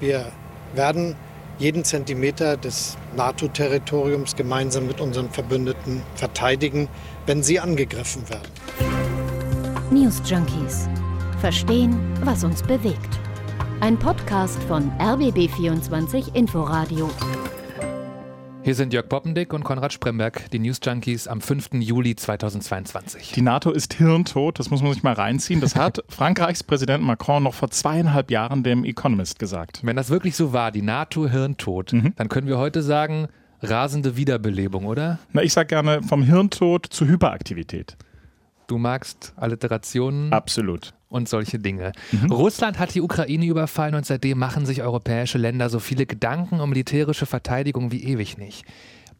Wir werden jeden Zentimeter des NATO-Territoriums gemeinsam mit unseren Verbündeten verteidigen, wenn sie angegriffen werden. News Junkies. Verstehen, was uns bewegt. Ein Podcast von RBB24 Inforadio. Hier sind Jörg Poppendick und Konrad Spremberg, die News Junkies am 5. Juli 2022. Die NATO ist hirntot, das muss man sich mal reinziehen. Das hat Frankreichs Präsident Macron noch vor zweieinhalb Jahren dem Economist gesagt. Wenn das wirklich so war, die NATO hirntot, mhm. dann können wir heute sagen, rasende Wiederbelebung, oder? Na, ich sage gerne vom Hirntod zu Hyperaktivität. Du magst Alliterationen? Absolut und solche Dinge. Mhm. Russland hat die Ukraine überfallen und seitdem machen sich europäische Länder so viele Gedanken um militärische Verteidigung wie ewig nicht.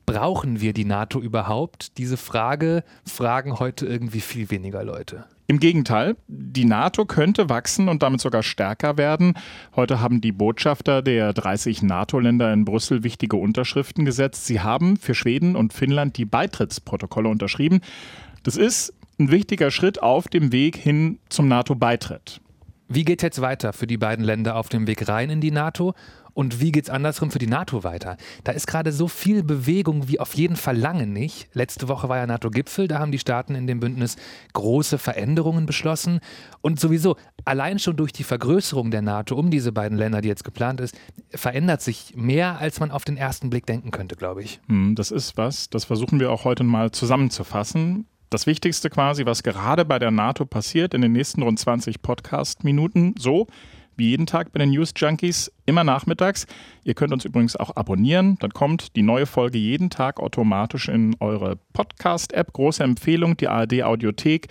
Brauchen wir die NATO überhaupt? Diese Frage fragen heute irgendwie viel weniger Leute. Im Gegenteil, die NATO könnte wachsen und damit sogar stärker werden. Heute haben die Botschafter der 30 NATO-Länder in Brüssel wichtige Unterschriften gesetzt. Sie haben für Schweden und Finnland die Beitrittsprotokolle unterschrieben. Das ist ein wichtiger Schritt auf dem Weg hin zum NATO-Beitritt. Wie geht es jetzt weiter für die beiden Länder auf dem Weg rein in die NATO? Und wie geht es andersrum für die NATO weiter? Da ist gerade so viel Bewegung wie auf jeden Fall lange nicht. Letzte Woche war ja NATO-Gipfel, da haben die Staaten in dem Bündnis große Veränderungen beschlossen. Und sowieso, allein schon durch die Vergrößerung der NATO um diese beiden Länder, die jetzt geplant ist, verändert sich mehr, als man auf den ersten Blick denken könnte, glaube ich. Hm, das ist was, das versuchen wir auch heute mal zusammenzufassen. Das Wichtigste quasi, was gerade bei der NATO passiert, in den nächsten rund 20 Podcast-Minuten, so wie jeden Tag bei den News Junkies, immer nachmittags. Ihr könnt uns übrigens auch abonnieren. Dann kommt die neue Folge jeden Tag automatisch in eure Podcast-App. Große Empfehlung, die ARD Audiothek,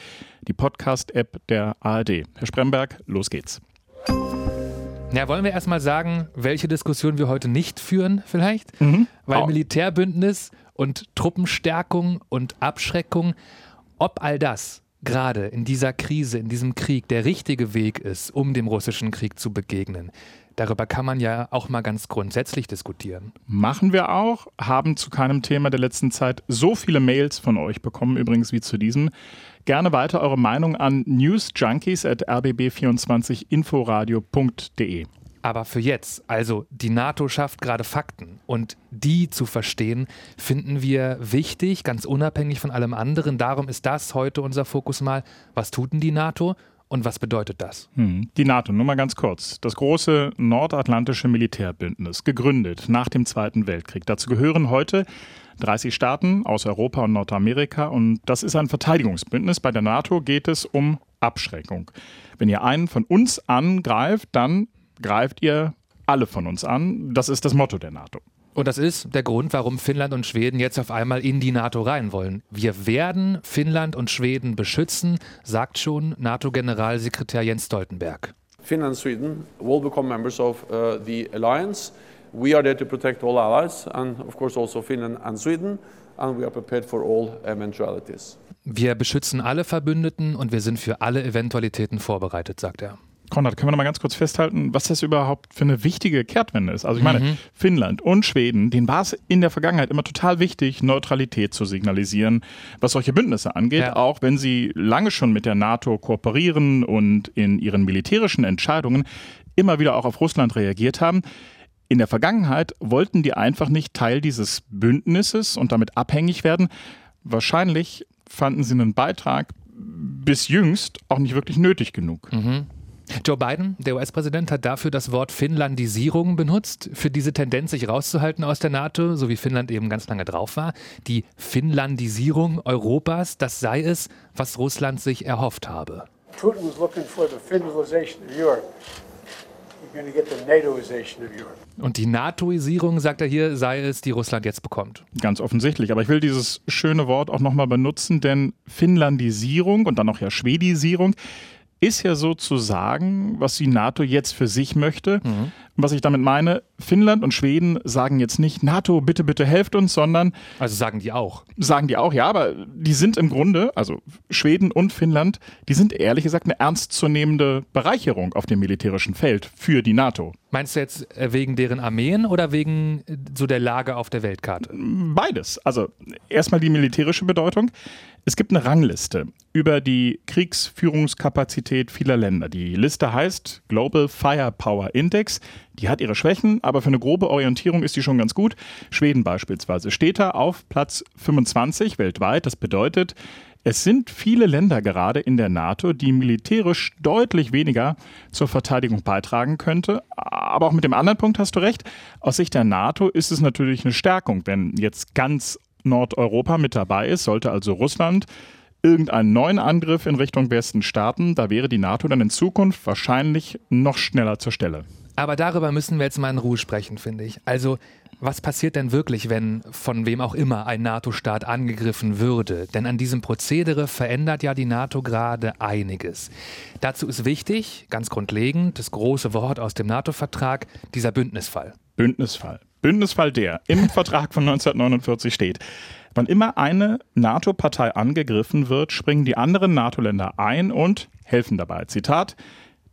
die Podcast-App der ARD. Herr Spremberg, los geht's. Ja, wollen wir erstmal sagen, welche Diskussion wir heute nicht führen, vielleicht? Mhm. Weil Militärbündnis und Truppenstärkung und Abschreckung ob all das gerade in dieser Krise, in diesem Krieg der richtige Weg ist, um dem russischen Krieg zu begegnen. Darüber kann man ja auch mal ganz grundsätzlich diskutieren. Machen wir auch, haben zu keinem Thema der letzten Zeit so viele Mails von euch bekommen, übrigens wie zu diesem. Gerne weiter eure Meinung an newsjunkies at rbb24inforadio.de. Aber für jetzt, also die NATO schafft gerade Fakten und die zu verstehen, finden wir wichtig, ganz unabhängig von allem anderen. Darum ist das heute unser Fokus mal. Was tut denn die NATO? Und was bedeutet das? Hm. Die NATO, nur mal ganz kurz. Das große nordatlantische Militärbündnis, gegründet nach dem Zweiten Weltkrieg. Dazu gehören heute 30 Staaten aus Europa und Nordamerika und das ist ein Verteidigungsbündnis. Bei der NATO geht es um Abschreckung. Wenn ihr einen von uns angreift, dann greift ihr alle von uns an. Das ist das Motto der NATO. Und das ist der Grund, warum Finnland und Schweden jetzt auf einmal in die NATO rein wollen. Wir werden Finnland und Schweden beschützen, sagt schon NATO-Generalsekretär Jens Stoltenberg. Finland and Sweden will become members of uh, the alliance. We are there to protect all allies and of course also Finland and Sweden and we are prepared for all eventualities. Wir beschützen alle Verbündeten und wir sind für alle Eventualitäten vorbereitet, sagt er. Konrad, können wir noch mal ganz kurz festhalten, was das überhaupt für eine wichtige Kehrtwende ist? Also ich meine, mhm. Finnland und Schweden, denen war es in der Vergangenheit immer total wichtig, Neutralität zu signalisieren, was solche Bündnisse angeht, ja. auch wenn sie lange schon mit der NATO kooperieren und in ihren militärischen Entscheidungen immer wieder auch auf Russland reagiert haben. In der Vergangenheit wollten die einfach nicht Teil dieses Bündnisses und damit abhängig werden. Wahrscheinlich fanden sie einen Beitrag bis jüngst auch nicht wirklich nötig genug. Mhm. Joe Biden, der US-Präsident, hat dafür das Wort Finnlandisierung benutzt, für diese Tendenz, sich rauszuhalten aus der NATO, so wie Finnland eben ganz lange drauf war. Die Finnlandisierung Europas, das sei es, was Russland sich erhofft habe. Putin was looking for the Finlandization of Europe. Und die NATOisierung, sagt er hier, sei es, die Russland jetzt bekommt. Ganz offensichtlich. Aber ich will dieses schöne Wort auch nochmal benutzen, denn Finnlandisierung und dann auch ja Schwedisierung ist ja sozusagen, was die NATO jetzt für sich möchte. Mhm. Was ich damit meine, Finnland und Schweden sagen jetzt nicht, NATO, bitte, bitte helft uns, sondern. Also sagen die auch. Sagen die auch, ja, aber die sind im Grunde, also Schweden und Finnland, die sind ehrlich gesagt eine ernstzunehmende Bereicherung auf dem militärischen Feld für die NATO. Meinst du jetzt äh, wegen deren Armeen oder wegen äh, so der Lage auf der Weltkarte? Beides. Also erstmal die militärische Bedeutung. Es gibt eine Rangliste über die Kriegsführungskapazität vieler Länder. Die Liste heißt Global Firepower Index. Die hat ihre Schwächen, aber für eine grobe Orientierung ist die schon ganz gut. Schweden beispielsweise steht da auf Platz 25 weltweit. Das bedeutet, es sind viele Länder gerade in der NATO, die militärisch deutlich weniger zur Verteidigung beitragen könnte. Aber auch mit dem anderen Punkt hast du recht. Aus Sicht der NATO ist es natürlich eine Stärkung, wenn jetzt ganz Nordeuropa mit dabei ist, sollte also Russland irgendeinen neuen Angriff in Richtung Westen starten, da wäre die NATO dann in Zukunft wahrscheinlich noch schneller zur Stelle. Aber darüber müssen wir jetzt mal in Ruhe sprechen, finde ich. Also, was passiert denn wirklich, wenn von wem auch immer ein NATO-Staat angegriffen würde? Denn an diesem Prozedere verändert ja die NATO gerade einiges. Dazu ist wichtig, ganz grundlegend, das große Wort aus dem NATO-Vertrag, dieser Bündnisfall. Bündnisfall. Bündnisfall, der im Vertrag von 1949 steht. Wann immer eine NATO-Partei angegriffen wird, springen die anderen NATO-Länder ein und helfen dabei. Zitat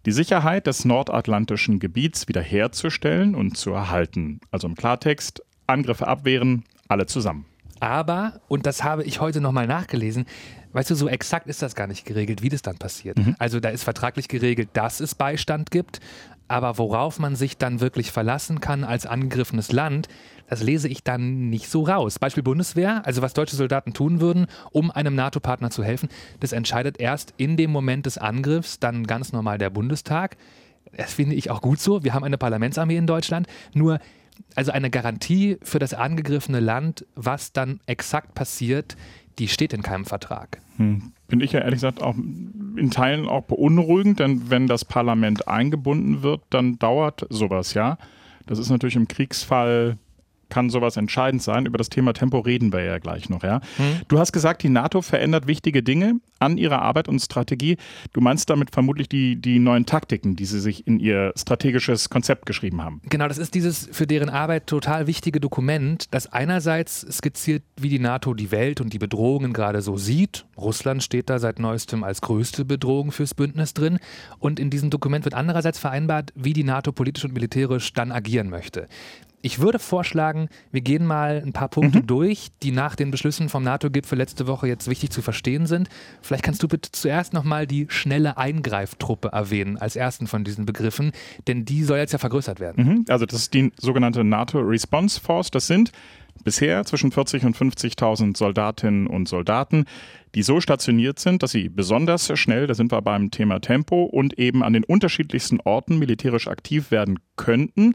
die Sicherheit des nordatlantischen Gebiets wiederherzustellen und zu erhalten. Also im Klartext, Angriffe abwehren, alle zusammen. Aber, und das habe ich heute nochmal nachgelesen, weißt du, so exakt ist das gar nicht geregelt, wie das dann passiert. Mhm. Also da ist vertraglich geregelt, dass es Beistand gibt, aber worauf man sich dann wirklich verlassen kann als angegriffenes Land, das lese ich dann nicht so raus. Beispiel Bundeswehr, also was deutsche Soldaten tun würden, um einem NATO-Partner zu helfen, das entscheidet erst in dem Moment des Angriffs dann ganz normal der Bundestag. Das finde ich auch gut so. Wir haben eine Parlamentsarmee in Deutschland. Nur, also eine Garantie für das angegriffene Land, was dann exakt passiert, die steht in keinem Vertrag. Hm. Bin ich ja ehrlich gesagt auch in Teilen auch beunruhigend, denn wenn das Parlament eingebunden wird, dann dauert sowas ja. Das ist natürlich im Kriegsfall kann sowas entscheidend sein. Über das Thema Tempo reden wir ja gleich noch. Ja? Hm. Du hast gesagt, die NATO verändert wichtige Dinge an ihrer Arbeit und Strategie. Du meinst damit vermutlich die, die neuen Taktiken, die sie sich in ihr strategisches Konzept geschrieben haben. Genau, das ist dieses für deren Arbeit total wichtige Dokument, das einerseits skizziert, wie die NATO die Welt und die Bedrohungen gerade so sieht. Russland steht da seit neuestem als größte Bedrohung fürs Bündnis drin. Und in diesem Dokument wird andererseits vereinbart, wie die NATO politisch und militärisch dann agieren möchte. Ich würde vorschlagen, wir gehen mal ein paar Punkte mhm. durch, die nach den Beschlüssen vom NATO-Gipfel letzte Woche jetzt wichtig zu verstehen sind. Vielleicht kannst du bitte zuerst nochmal die schnelle Eingreiftruppe erwähnen, als ersten von diesen Begriffen, denn die soll jetzt ja vergrößert werden. Mhm. Also das ist die sogenannte NATO Response Force. Das sind bisher zwischen 40 und 50.000 Soldatinnen und Soldaten, die so stationiert sind, dass sie besonders schnell, da sind wir beim Thema Tempo, und eben an den unterschiedlichsten Orten militärisch aktiv werden könnten.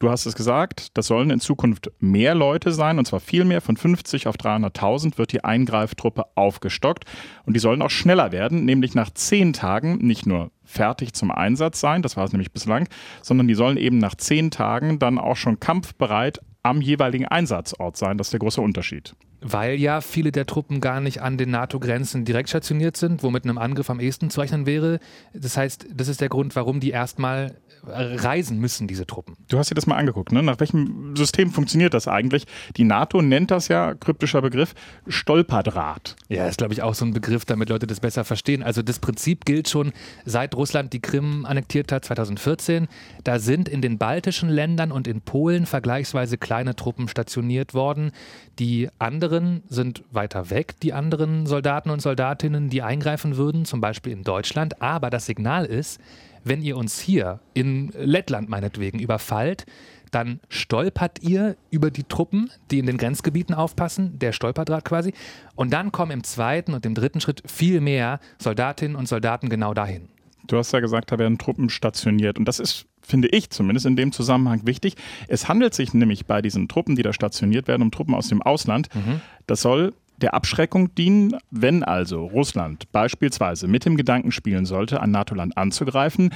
Du hast es gesagt, das sollen in Zukunft mehr Leute sein, und zwar viel mehr. Von 50 auf 300.000 wird die Eingreiftruppe aufgestockt. Und die sollen auch schneller werden, nämlich nach zehn Tagen nicht nur fertig zum Einsatz sein, das war es nämlich bislang, sondern die sollen eben nach zehn Tagen dann auch schon kampfbereit am jeweiligen Einsatzort sein. Das ist der große Unterschied. Weil ja viele der Truppen gar nicht an den NATO-Grenzen direkt stationiert sind, womit einem Angriff am ehesten zu rechnen wäre. Das heißt, das ist der Grund, warum die erstmal reisen müssen, diese Truppen. Du hast dir das mal angeguckt, ne? Nach welchem System funktioniert das eigentlich? Die NATO nennt das ja, kryptischer Begriff, Stolperdraht. Ja, ist, glaube ich, auch so ein Begriff, damit Leute das besser verstehen. Also das Prinzip gilt schon, seit Russland die Krim annektiert hat, 2014. Da sind in den baltischen Ländern und in Polen vergleichsweise kleine Truppen stationiert worden. Die anderen sind weiter weg, die anderen Soldaten und Soldatinnen, die eingreifen würden, zum Beispiel in Deutschland. Aber das Signal ist, wenn ihr uns hier in Lettland meinetwegen überfallt, dann stolpert ihr über die Truppen, die in den Grenzgebieten aufpassen, der Stolperdraht quasi, und dann kommen im zweiten und im dritten Schritt viel mehr Soldatinnen und Soldaten genau dahin. Du hast ja gesagt, da werden Truppen stationiert und das ist finde ich zumindest in dem Zusammenhang wichtig. Es handelt sich nämlich bei diesen Truppen, die da stationiert werden, um Truppen aus dem Ausland. Mhm. Das soll der Abschreckung dienen, wenn also Russland beispielsweise mit dem Gedanken spielen sollte, ein NATO-Land anzugreifen.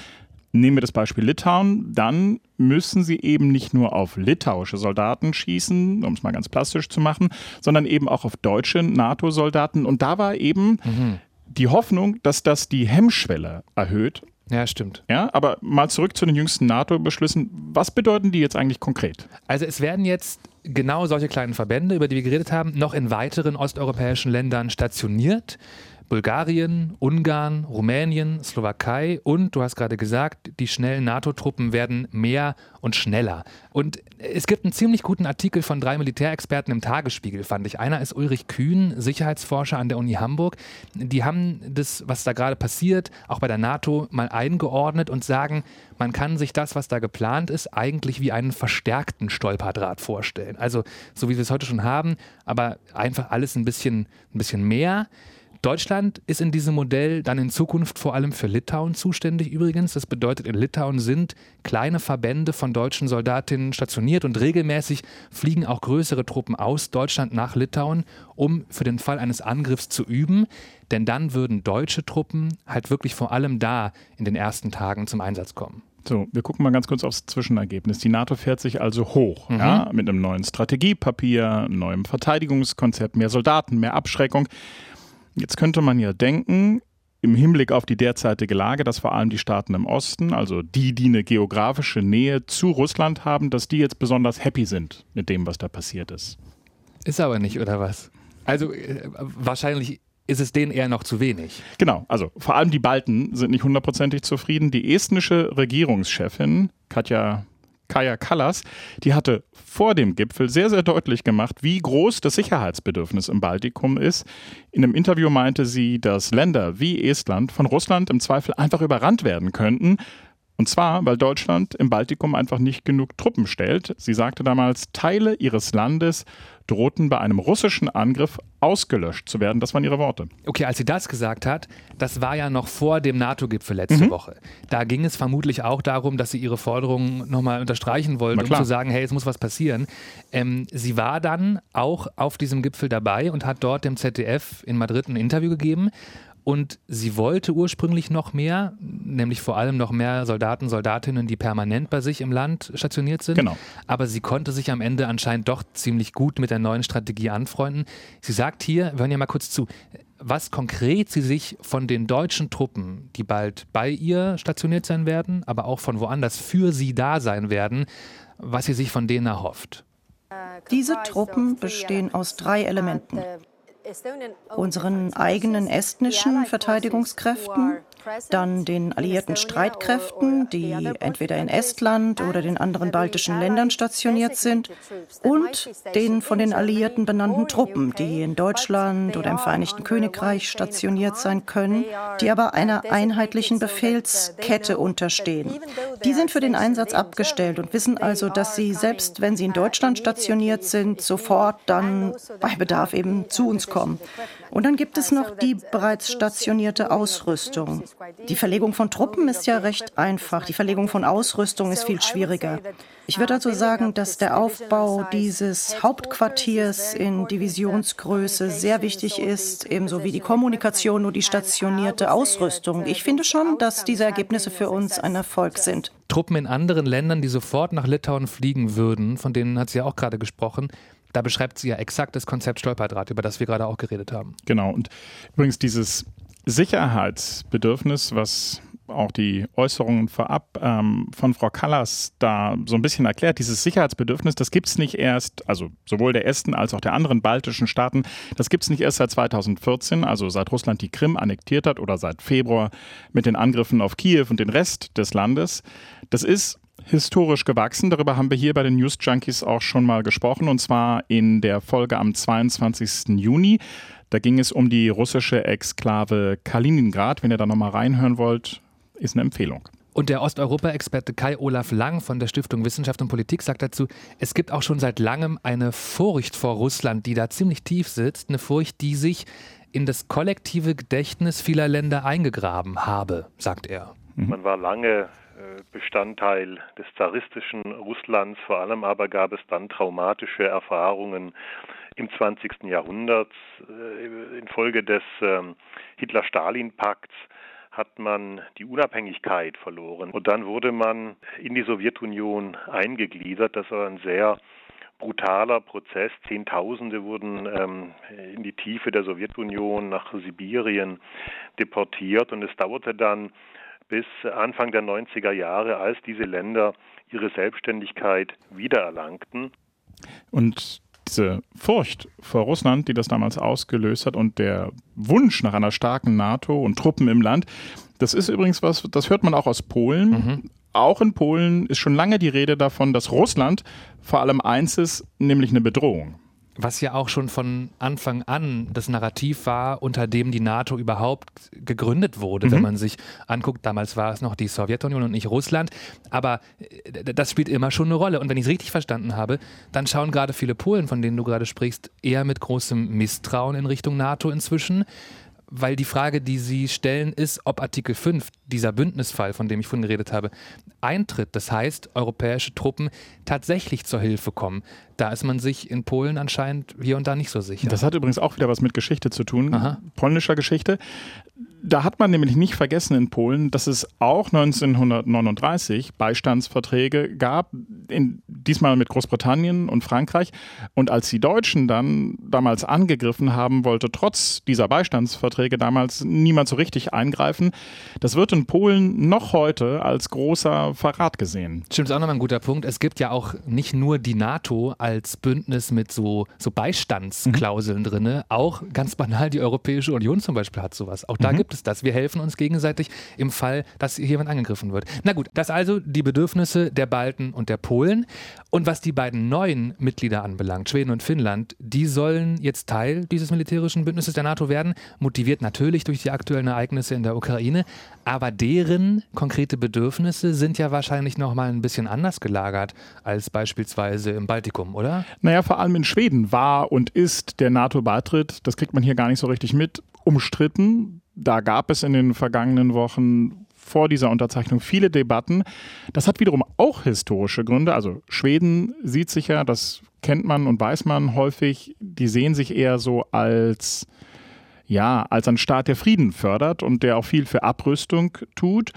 Nehmen wir das Beispiel Litauen, dann müssen sie eben nicht nur auf litauische Soldaten schießen, um es mal ganz plastisch zu machen, sondern eben auch auf deutsche NATO-Soldaten. Und da war eben mhm. die Hoffnung, dass das die Hemmschwelle erhöht ja, stimmt. Ja, aber mal zurück zu den jüngsten NATO-Beschlüssen. Was bedeuten die jetzt eigentlich konkret? Also es werden jetzt genau solche kleinen Verbände, über die wir geredet haben, noch in weiteren osteuropäischen Ländern stationiert. Bulgarien, Ungarn, Rumänien, Slowakei und, du hast gerade gesagt, die schnellen NATO-Truppen werden mehr und schneller. Und es gibt einen ziemlich guten Artikel von drei Militärexperten im Tagesspiegel, fand ich. Einer ist Ulrich Kühn, Sicherheitsforscher an der Uni Hamburg. Die haben das, was da gerade passiert, auch bei der NATO mal eingeordnet und sagen, man kann sich das, was da geplant ist, eigentlich wie einen verstärkten Stolperdraht vorstellen. Also so wie wir es heute schon haben, aber einfach alles ein bisschen, ein bisschen mehr. Deutschland ist in diesem Modell dann in Zukunft vor allem für Litauen zuständig übrigens. Das bedeutet, in Litauen sind kleine Verbände von deutschen Soldatinnen stationiert und regelmäßig fliegen auch größere Truppen aus Deutschland nach Litauen, um für den Fall eines Angriffs zu üben. Denn dann würden deutsche Truppen halt wirklich vor allem da in den ersten Tagen zum Einsatz kommen. So, wir gucken mal ganz kurz aufs Zwischenergebnis. Die NATO fährt sich also hoch, mhm. ja, mit einem neuen Strategiepapier, neuem Verteidigungskonzept, mehr Soldaten, mehr Abschreckung. Jetzt könnte man ja denken, im Hinblick auf die derzeitige Lage, dass vor allem die Staaten im Osten, also die, die eine geografische Nähe zu Russland haben, dass die jetzt besonders happy sind mit dem, was da passiert ist. Ist aber nicht, oder was? Also äh, wahrscheinlich ist es denen eher noch zu wenig. Genau, also vor allem die Balten sind nicht hundertprozentig zufrieden. Die estnische Regierungschefin Katja Kaya Kallas, die hatte vor dem Gipfel sehr, sehr deutlich gemacht, wie groß das Sicherheitsbedürfnis im Baltikum ist. In einem Interview meinte sie, dass Länder wie Estland von Russland im Zweifel einfach überrannt werden könnten. Und zwar, weil Deutschland im Baltikum einfach nicht genug Truppen stellt. Sie sagte damals, Teile ihres Landes drohten bei einem russischen Angriff ausgelöscht zu werden. Das waren ihre Worte. Okay, als sie das gesagt hat, das war ja noch vor dem NATO-Gipfel letzte mhm. Woche. Da ging es vermutlich auch darum, dass sie ihre Forderungen nochmal unterstreichen wollte, um zu sagen, hey, es muss was passieren. Ähm, sie war dann auch auf diesem Gipfel dabei und hat dort dem ZDF in Madrid ein Interview gegeben und sie wollte ursprünglich noch mehr, nämlich vor allem noch mehr Soldaten, Soldatinnen, die permanent bei sich im Land stationiert sind. Genau. Aber sie konnte sich am Ende anscheinend doch ziemlich gut mit der neuen Strategie anfreunden. Sie sagt hier, wir hören ja mal kurz zu, was konkret sie sich von den deutschen Truppen, die bald bei ihr stationiert sein werden, aber auch von woanders für sie da sein werden, was sie sich von denen erhofft. Diese Truppen bestehen aus drei Elementen unseren eigenen estnischen Verteidigungskräften, dann den alliierten Streitkräften, die entweder in Estland oder den anderen baltischen Ländern stationiert sind, und den von den Alliierten benannten Truppen, die in Deutschland oder im Vereinigten Königreich stationiert sein können, die aber einer einheitlichen Befehlskette unterstehen. Die sind für den Einsatz abgestellt und wissen also, dass sie, selbst wenn sie in Deutschland stationiert sind, sofort dann bei Bedarf eben zu uns kommen. Und dann gibt es noch die bereits stationierte Ausrüstung. Die Verlegung von Truppen ist ja recht einfach. Die Verlegung von Ausrüstung ist viel schwieriger. Ich würde also sagen, dass der Aufbau dieses Hauptquartiers in Divisionsgröße sehr wichtig ist, ebenso wie die Kommunikation und die stationierte Ausrüstung. Ich finde schon, dass diese Ergebnisse für uns ein Erfolg sind. Truppen in anderen Ländern, die sofort nach Litauen fliegen würden, von denen hat sie ja auch gerade gesprochen, da beschreibt sie ja exakt das Konzept Stolperdraht, über das wir gerade auch geredet haben. Genau. Und übrigens dieses Sicherheitsbedürfnis, was auch die Äußerungen vorab ähm, von Frau Callas da so ein bisschen erklärt. Dieses Sicherheitsbedürfnis, das gibt es nicht erst, also sowohl der Esten als auch der anderen baltischen Staaten, das gibt es nicht erst seit 2014, also seit Russland die Krim annektiert hat oder seit Februar mit den Angriffen auf Kiew und den Rest des Landes. Das ist historisch gewachsen. Darüber haben wir hier bei den News Junkies auch schon mal gesprochen und zwar in der Folge am 22. Juni. Da ging es um die russische Exklave Kaliningrad. Wenn ihr da nochmal reinhören wollt, ist eine Empfehlung. Und der Osteuropa-Experte Kai-Olaf Lang von der Stiftung Wissenschaft und Politik sagt dazu, es gibt auch schon seit langem eine Furcht vor Russland, die da ziemlich tief sitzt. Eine Furcht, die sich in das kollektive Gedächtnis vieler Länder eingegraben habe, sagt er. Man war lange Bestandteil des zaristischen Russlands. Vor allem aber gab es dann traumatische Erfahrungen im 20. Jahrhundert. Äh, infolge des ähm, Hitler-Stalin-Pakts hat man die Unabhängigkeit verloren und dann wurde man in die Sowjetunion eingegliedert. Das war ein sehr brutaler Prozess. Zehntausende wurden ähm, in die Tiefe der Sowjetunion nach Sibirien deportiert und es dauerte dann bis Anfang der 90er Jahre, als diese Länder ihre Selbstständigkeit wiedererlangten. Und diese Furcht vor Russland, die das damals ausgelöst hat und der Wunsch nach einer starken NATO und Truppen im Land, das ist übrigens was, das hört man auch aus Polen. Mhm. Auch in Polen ist schon lange die Rede davon, dass Russland vor allem eins ist, nämlich eine Bedrohung was ja auch schon von Anfang an das Narrativ war, unter dem die NATO überhaupt gegründet wurde, mhm. wenn man sich anguckt. Damals war es noch die Sowjetunion und nicht Russland. Aber äh, das spielt immer schon eine Rolle. Und wenn ich es richtig verstanden habe, dann schauen gerade viele Polen, von denen du gerade sprichst, eher mit großem Misstrauen in Richtung NATO inzwischen weil die Frage, die Sie stellen, ist, ob Artikel 5, dieser Bündnisfall, von dem ich vorhin geredet habe, eintritt. Das heißt, europäische Truppen tatsächlich zur Hilfe kommen. Da ist man sich in Polen anscheinend hier und da nicht so sicher. Das hat übrigens auch wieder was mit Geschichte zu tun, Aha. polnischer Geschichte. Da hat man nämlich nicht vergessen in Polen, dass es auch 1939 Beistandsverträge gab, in, diesmal mit Großbritannien und Frankreich. Und als die Deutschen dann damals angegriffen haben, wollte trotz dieser Beistandsverträge damals niemand so richtig eingreifen. Das wird in Polen noch heute als großer Verrat gesehen. Stimmt, ist auch nochmal ein guter Punkt. Es gibt ja auch nicht nur die NATO als Bündnis mit so, so Beistandsklauseln mhm. drin, auch ganz banal die Europäische Union zum Beispiel hat sowas. Auch da mhm. gibt es das. Wir helfen uns gegenseitig im Fall, dass jemand angegriffen wird. Na gut, das also die Bedürfnisse der Balten und der Polen. Und was die beiden neuen Mitglieder anbelangt, Schweden und Finnland, die sollen jetzt Teil dieses militärischen Bündnisses der NATO werden, motiviert natürlich durch die aktuellen Ereignisse in der Ukraine, aber deren konkrete Bedürfnisse sind ja wahrscheinlich noch mal ein bisschen anders gelagert als beispielsweise im Baltikum, oder? Naja, vor allem in Schweden war und ist der NATO-Beitritt, das kriegt man hier gar nicht so richtig mit, umstritten. Da gab es in den vergangenen Wochen vor dieser Unterzeichnung viele Debatten. Das hat wiederum auch historische Gründe. Also Schweden sieht sich ja, das kennt man und weiß man häufig, die sehen sich eher so als ja, als ein Staat, der Frieden fördert und der auch viel für Abrüstung tut.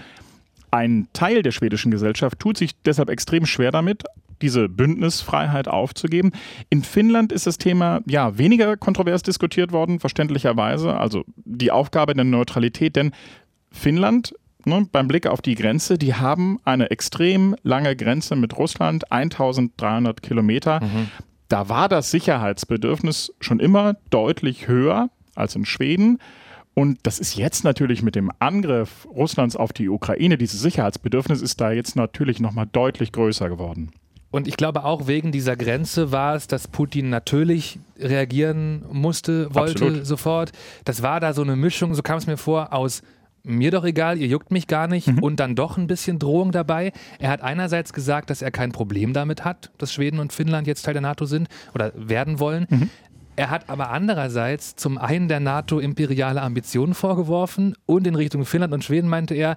Ein Teil der schwedischen Gesellschaft tut sich deshalb extrem schwer damit, diese Bündnisfreiheit aufzugeben. In Finnland ist das Thema ja weniger kontrovers diskutiert worden, verständlicherweise. Also die Aufgabe der Neutralität, denn Finnland ne, beim Blick auf die Grenze, die haben eine extrem lange Grenze mit Russland, 1300 Kilometer. Mhm. Da war das Sicherheitsbedürfnis schon immer deutlich höher als in Schweden. Und das ist jetzt natürlich mit dem Angriff Russlands auf die Ukraine, dieses Sicherheitsbedürfnis ist da jetzt natürlich nochmal deutlich größer geworden. Und ich glaube auch wegen dieser Grenze war es, dass Putin natürlich reagieren musste, wollte Absolut. sofort. Das war da so eine Mischung, so kam es mir vor, aus mir doch egal, ihr juckt mich gar nicht mhm. und dann doch ein bisschen Drohung dabei. Er hat einerseits gesagt, dass er kein Problem damit hat, dass Schweden und Finnland jetzt Teil der NATO sind oder werden wollen. Mhm. Er hat aber andererseits zum einen der NATO imperiale Ambitionen vorgeworfen und in Richtung Finnland und Schweden meinte er,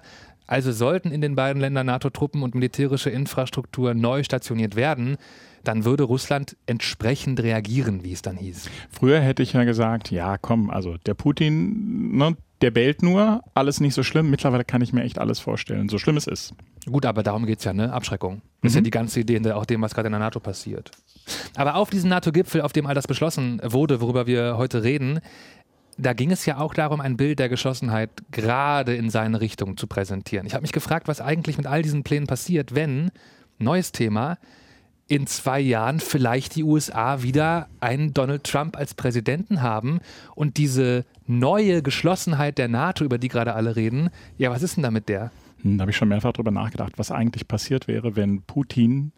also sollten in den beiden Ländern NATO-Truppen und militärische Infrastruktur neu stationiert werden, dann würde Russland entsprechend reagieren, wie es dann hieß. Früher hätte ich ja gesagt, ja komm, also der Putin, ne, der bellt nur, alles nicht so schlimm. Mittlerweile kann ich mir echt alles vorstellen, so schlimm es ist. Gut, aber darum geht es ja, ne? Abschreckung. Das mhm. ist ja mhm. die ganze Idee in auch dem, was gerade in der NATO passiert. Aber auf diesem NATO-Gipfel, auf dem all das beschlossen wurde, worüber wir heute reden, da ging es ja auch darum, ein Bild der Geschlossenheit gerade in seine Richtung zu präsentieren. Ich habe mich gefragt, was eigentlich mit all diesen Plänen passiert, wenn, neues Thema, in zwei Jahren vielleicht die USA wieder einen Donald Trump als Präsidenten haben und diese neue Geschlossenheit der NATO, über die gerade alle reden, ja, was ist denn da mit der? Hm, da habe ich schon mehrfach darüber nachgedacht, was eigentlich passiert wäre, wenn Putin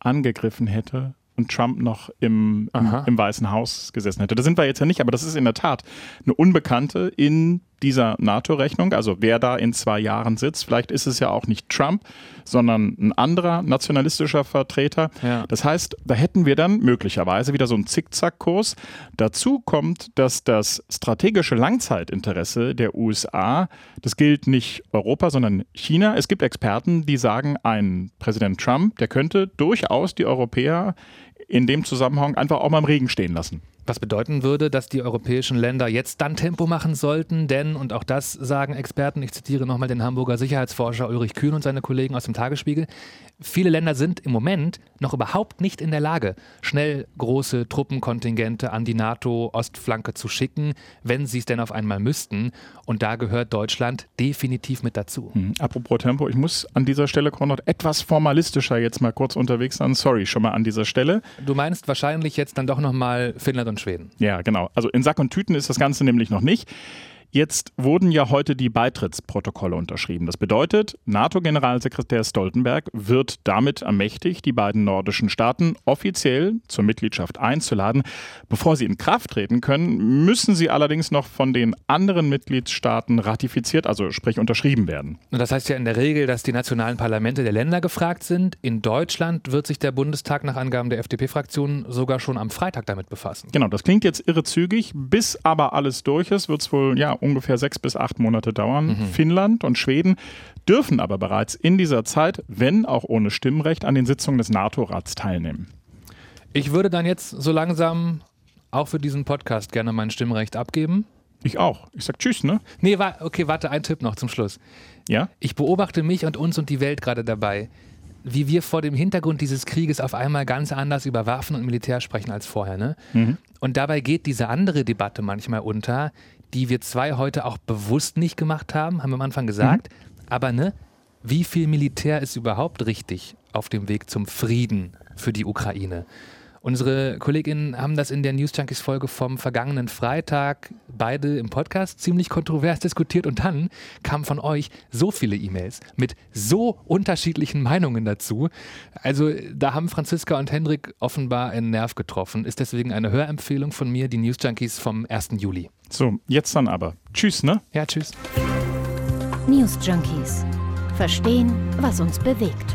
angegriffen hätte und Trump noch im, im, im, Weißen Haus gesessen hätte. Da sind wir jetzt ja nicht, aber das ist in der Tat eine Unbekannte in dieser NATO-Rechnung, also wer da in zwei Jahren sitzt. Vielleicht ist es ja auch nicht Trump, sondern ein anderer nationalistischer Vertreter. Ja. Das heißt, da hätten wir dann möglicherweise wieder so einen Zickzackkurs. Dazu kommt, dass das strategische Langzeitinteresse der USA, das gilt nicht Europa, sondern China. Es gibt Experten, die sagen, ein Präsident Trump, der könnte durchaus die Europäer in dem Zusammenhang einfach auch mal im Regen stehen lassen. Was bedeuten würde, dass die europäischen Länder jetzt dann Tempo machen sollten, denn, und auch das sagen Experten, ich zitiere nochmal den Hamburger Sicherheitsforscher Ulrich Kühn und seine Kollegen aus dem Tagesspiegel, Viele Länder sind im Moment noch überhaupt nicht in der Lage, schnell große Truppenkontingente an die NATO-Ostflanke zu schicken, wenn sie es denn auf einmal müssten. Und da gehört Deutschland definitiv mit dazu. Hm. Apropos Tempo, ich muss an dieser Stelle, Konrad, etwas formalistischer jetzt mal kurz unterwegs sein. Sorry, schon mal an dieser Stelle. Du meinst wahrscheinlich jetzt dann doch nochmal Finnland und Schweden. Ja, genau. Also in Sack und Tüten ist das Ganze nämlich noch nicht. Jetzt wurden ja heute die Beitrittsprotokolle unterschrieben. Das bedeutet, NATO-Generalsekretär Stoltenberg wird damit ermächtigt, die beiden nordischen Staaten offiziell zur Mitgliedschaft einzuladen. Bevor sie in Kraft treten können, müssen sie allerdings noch von den anderen Mitgliedstaaten ratifiziert, also sprich unterschrieben werden. Das heißt ja in der Regel, dass die nationalen Parlamente der Länder gefragt sind. In Deutschland wird sich der Bundestag nach Angaben der FDP-Fraktion sogar schon am Freitag damit befassen. Genau, das klingt jetzt irre zügig. Bis aber alles durch ist, wird es wohl ja ungefähr sechs bis acht Monate dauern. Mhm. Finnland und Schweden dürfen aber bereits in dieser Zeit, wenn auch ohne Stimmrecht, an den Sitzungen des NATO-Rats teilnehmen. Ich würde dann jetzt so langsam auch für diesen Podcast gerne mein Stimmrecht abgeben. Ich auch. Ich sag Tschüss, ne? Nee, wa okay, warte, ein Tipp noch zum Schluss. Ja? Ich beobachte mich und uns und die Welt gerade dabei, wie wir vor dem Hintergrund dieses Krieges auf einmal ganz anders über Waffen und Militär sprechen als vorher, ne? Mhm. Und dabei geht diese andere Debatte manchmal unter, die wir zwei heute auch bewusst nicht gemacht haben, haben wir am Anfang gesagt. Mhm. Aber ne, wie viel Militär ist überhaupt richtig auf dem Weg zum Frieden für die Ukraine? Unsere Kolleginnen haben das in der News Junkies Folge vom vergangenen Freitag beide im Podcast ziemlich kontrovers diskutiert und dann kamen von euch so viele E-Mails mit so unterschiedlichen Meinungen dazu. Also da haben Franziska und Hendrik offenbar einen Nerv getroffen. Ist deswegen eine Hörempfehlung von mir, die News Junkies vom 1. Juli. So, jetzt dann aber. Tschüss, ne? Ja, tschüss. News Junkies. Verstehen, was uns bewegt.